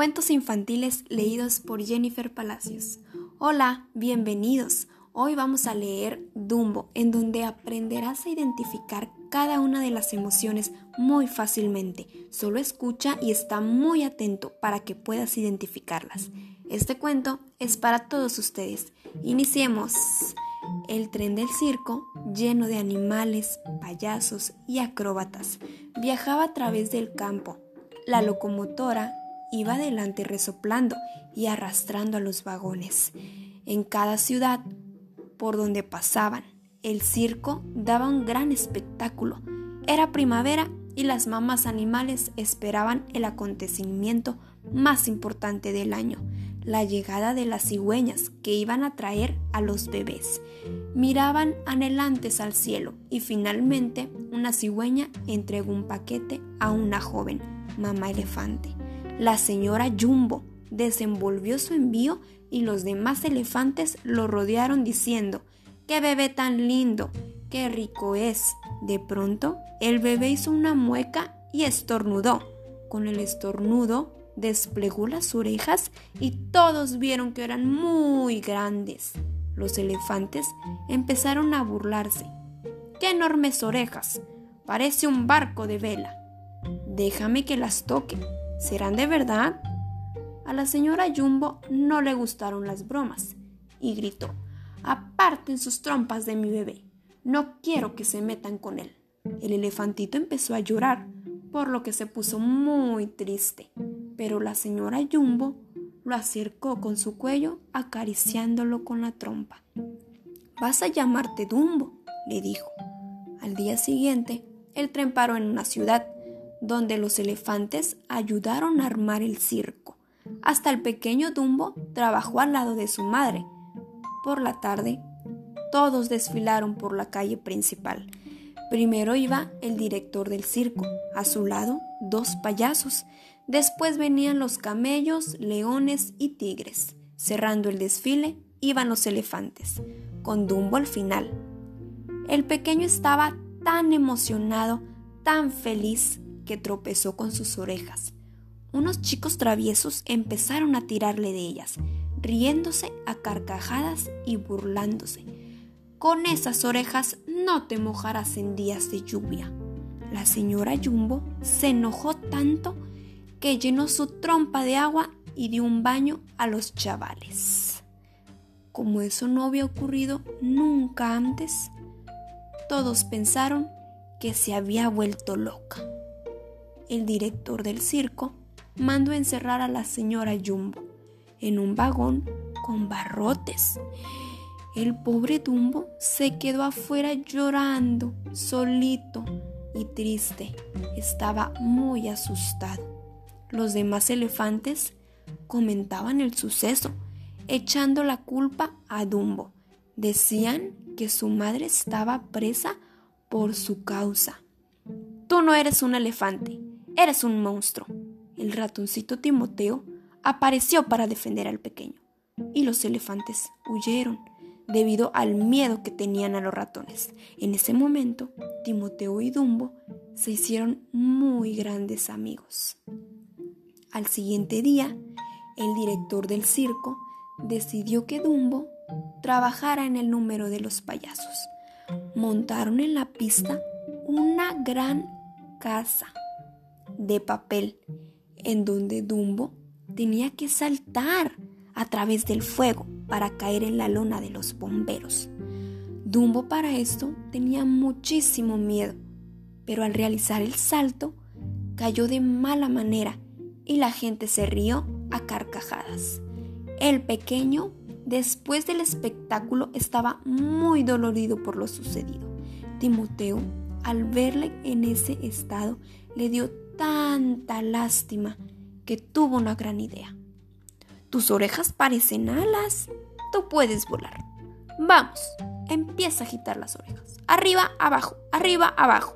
Cuentos infantiles leídos por Jennifer Palacios. Hola, bienvenidos. Hoy vamos a leer Dumbo, en donde aprenderás a identificar cada una de las emociones muy fácilmente. Solo escucha y está muy atento para que puedas identificarlas. Este cuento es para todos ustedes. Iniciemos. El tren del circo, lleno de animales, payasos y acróbatas, viajaba a través del campo. La locomotora iba adelante resoplando y arrastrando a los vagones. En cada ciudad por donde pasaban, el circo daba un gran espectáculo. Era primavera y las mamás animales esperaban el acontecimiento más importante del año, la llegada de las cigüeñas que iban a traer a los bebés. Miraban anhelantes al cielo y finalmente una cigüeña entregó un paquete a una joven, mamá elefante. La señora Jumbo desenvolvió su envío y los demás elefantes lo rodearon diciendo, ¡Qué bebé tan lindo! ¡Qué rico es! De pronto, el bebé hizo una mueca y estornudó. Con el estornudo, desplegó las orejas y todos vieron que eran muy grandes. Los elefantes empezaron a burlarse. ¡Qué enormes orejas! Parece un barco de vela. Déjame que las toque, ¿Serán de verdad? A la señora Jumbo no le gustaron las bromas y gritó, aparten sus trompas de mi bebé, no quiero que se metan con él. El elefantito empezó a llorar, por lo que se puso muy triste, pero la señora Jumbo lo acercó con su cuello acariciándolo con la trompa. Vas a llamarte Dumbo, le dijo. Al día siguiente, el tren paró en una ciudad donde los elefantes ayudaron a armar el circo. Hasta el pequeño Dumbo trabajó al lado de su madre. Por la tarde, todos desfilaron por la calle principal. Primero iba el director del circo, a su lado dos payasos. Después venían los camellos, leones y tigres. Cerrando el desfile iban los elefantes, con Dumbo al final. El pequeño estaba tan emocionado, tan feliz, que tropezó con sus orejas. Unos chicos traviesos empezaron a tirarle de ellas, riéndose a carcajadas y burlándose. Con esas orejas no te mojarás en días de lluvia. La señora Jumbo se enojó tanto que llenó su trompa de agua y dio un baño a los chavales. Como eso no había ocurrido nunca antes, todos pensaron que se había vuelto loca el director del circo mandó encerrar a la señora Jumbo en un vagón con barrotes. El pobre Dumbo se quedó afuera llorando, solito y triste. Estaba muy asustado. Los demás elefantes comentaban el suceso, echando la culpa a Dumbo. Decían que su madre estaba presa por su causa. Tú no eres un elefante, Eres un monstruo. El ratoncito Timoteo apareció para defender al pequeño, y los elefantes huyeron debido al miedo que tenían a los ratones. En ese momento, Timoteo y Dumbo se hicieron muy grandes amigos. Al siguiente día, el director del circo decidió que Dumbo trabajara en el número de los payasos. Montaron en la pista una gran casa de papel en donde Dumbo tenía que saltar a través del fuego para caer en la lona de los bomberos. Dumbo para esto tenía muchísimo miedo, pero al realizar el salto cayó de mala manera y la gente se rió a carcajadas. El pequeño, después del espectáculo, estaba muy dolorido por lo sucedido. Timoteo, al verle en ese estado, le dio tanta lástima que tuvo una gran idea. Tus orejas parecen alas. Tú puedes volar. Vamos, empieza a agitar las orejas. Arriba, abajo, arriba, abajo.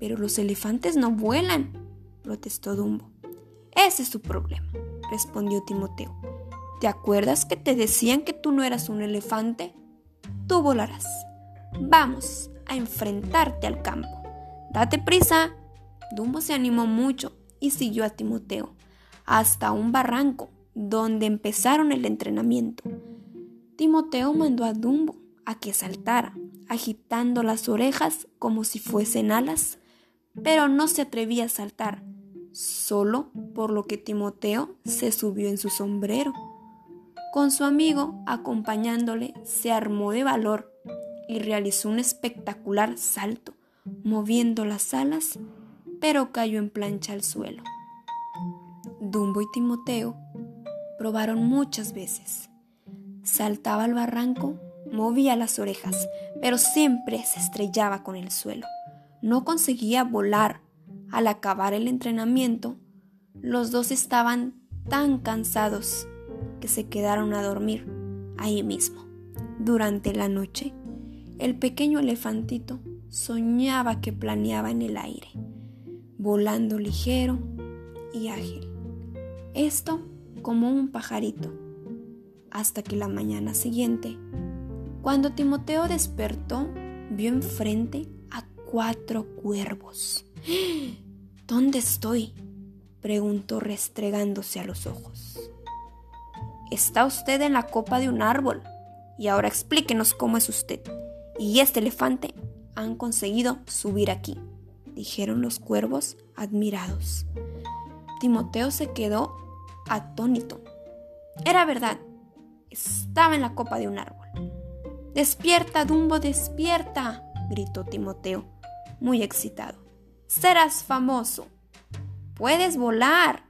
Pero los elefantes no vuelan, protestó Dumbo. Ese es su problema, respondió Timoteo. ¿Te acuerdas que te decían que tú no eras un elefante? Tú volarás. Vamos a enfrentarte al campo. Date prisa, Dumbo se animó mucho y siguió a Timoteo. hasta un barranco donde empezaron el entrenamiento. Timoteo mandó a Dumbo a que saltara, agitando las orejas como si fuesen alas, pero no se atrevía a saltar, solo por lo que Timoteo se subió en su sombrero. Con su amigo acompañándole, se armó de valor y realizó un espectacular salto, moviendo las alas, pero cayó en plancha al suelo. Dumbo y Timoteo probaron muchas veces. Saltaba al barranco, movía las orejas, pero siempre se estrellaba con el suelo. No conseguía volar. Al acabar el entrenamiento, los dos estaban tan cansados que se quedaron a dormir ahí mismo. Durante la noche, el pequeño elefantito soñaba que planeaba en el aire, volando ligero y ágil. Esto como un pajarito, hasta que la mañana siguiente, cuando Timoteo despertó, vio enfrente a cuatro cuervos. ¿Dónde estoy? preguntó restregándose a los ojos. Está usted en la copa de un árbol. Y ahora explíquenos cómo es usted. Y este elefante han conseguido subir aquí, dijeron los cuervos admirados. Timoteo se quedó atónito. Era verdad, estaba en la copa de un árbol. Despierta, Dumbo, despierta, gritó Timoteo, muy excitado. Serás famoso. Puedes volar.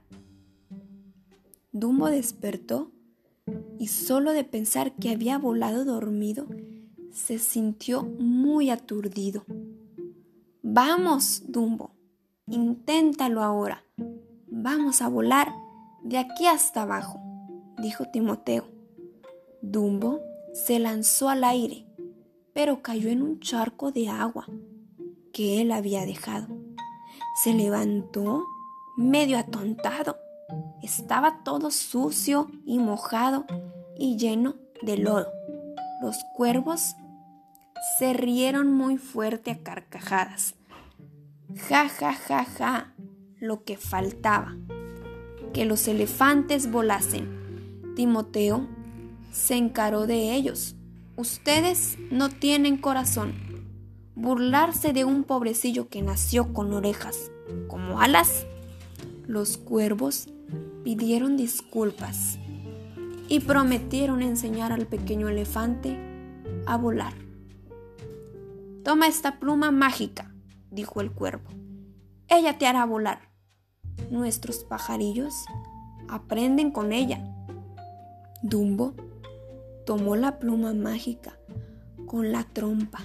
Dumbo despertó y solo de pensar que había volado dormido, se sintió muy aturdido. Vamos, Dumbo, inténtalo ahora. Vamos a volar de aquí hasta abajo, dijo Timoteo. Dumbo se lanzó al aire, pero cayó en un charco de agua que él había dejado. Se levantó medio atontado estaba todo sucio y mojado y lleno de lodo. Los cuervos se rieron muy fuerte a carcajadas. Ja, ja, ja, ja, lo que faltaba. Que los elefantes volasen. Timoteo se encaró de ellos. Ustedes no tienen corazón. Burlarse de un pobrecillo que nació con orejas como alas. Los cuervos pidieron disculpas y prometieron enseñar al pequeño elefante a volar. Toma esta pluma mágica, dijo el cuervo. Ella te hará volar. Nuestros pajarillos aprenden con ella. Dumbo tomó la pluma mágica con la trompa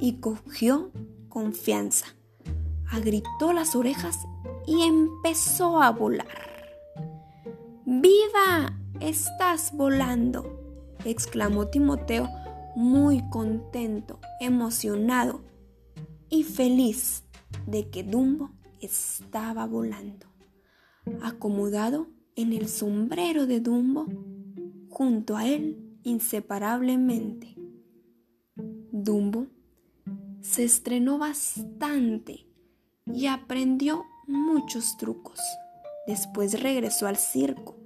y cogió confianza, agritó las orejas y empezó a volar. ¡Viva! Estás volando, exclamó Timoteo muy contento, emocionado y feliz de que Dumbo estaba volando. Acomodado en el sombrero de Dumbo, junto a él inseparablemente. Dumbo se estrenó bastante y aprendió muchos trucos. Después regresó al circo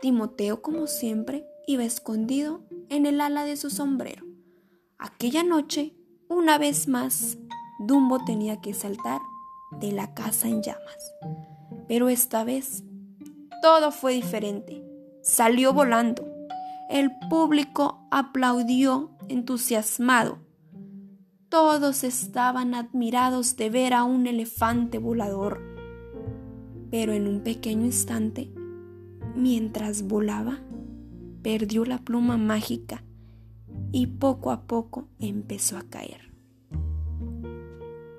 Timoteo, como siempre, iba escondido en el ala de su sombrero. Aquella noche, una vez más, Dumbo tenía que saltar de la casa en llamas. Pero esta vez, todo fue diferente. Salió volando. El público aplaudió entusiasmado. Todos estaban admirados de ver a un elefante volador. Pero en un pequeño instante, mientras volaba, perdió la pluma mágica y poco a poco empezó a caer.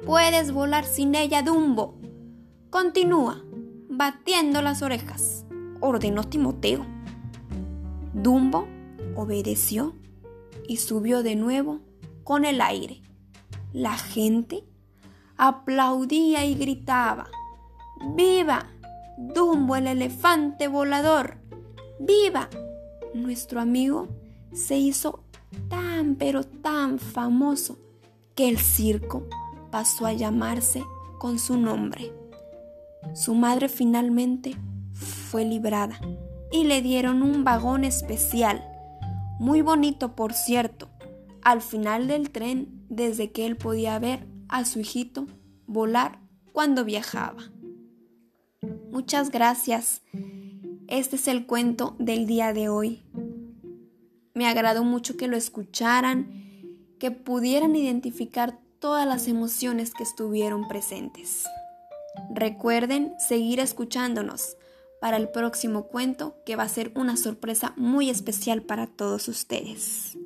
Puedes volar sin ella, Dumbo. Continúa, batiendo las orejas, ordenó Timoteo. Dumbo obedeció y subió de nuevo con el aire. La gente aplaudía y gritaba, ¡Viva! Dumbo el elefante volador. ¡Viva! Nuestro amigo se hizo tan pero tan famoso que el circo pasó a llamarse con su nombre. Su madre finalmente fue librada y le dieron un vagón especial, muy bonito por cierto, al final del tren desde que él podía ver a su hijito volar cuando viajaba. Muchas gracias. Este es el cuento del día de hoy. Me agradó mucho que lo escucharan, que pudieran identificar todas las emociones que estuvieron presentes. Recuerden seguir escuchándonos para el próximo cuento que va a ser una sorpresa muy especial para todos ustedes.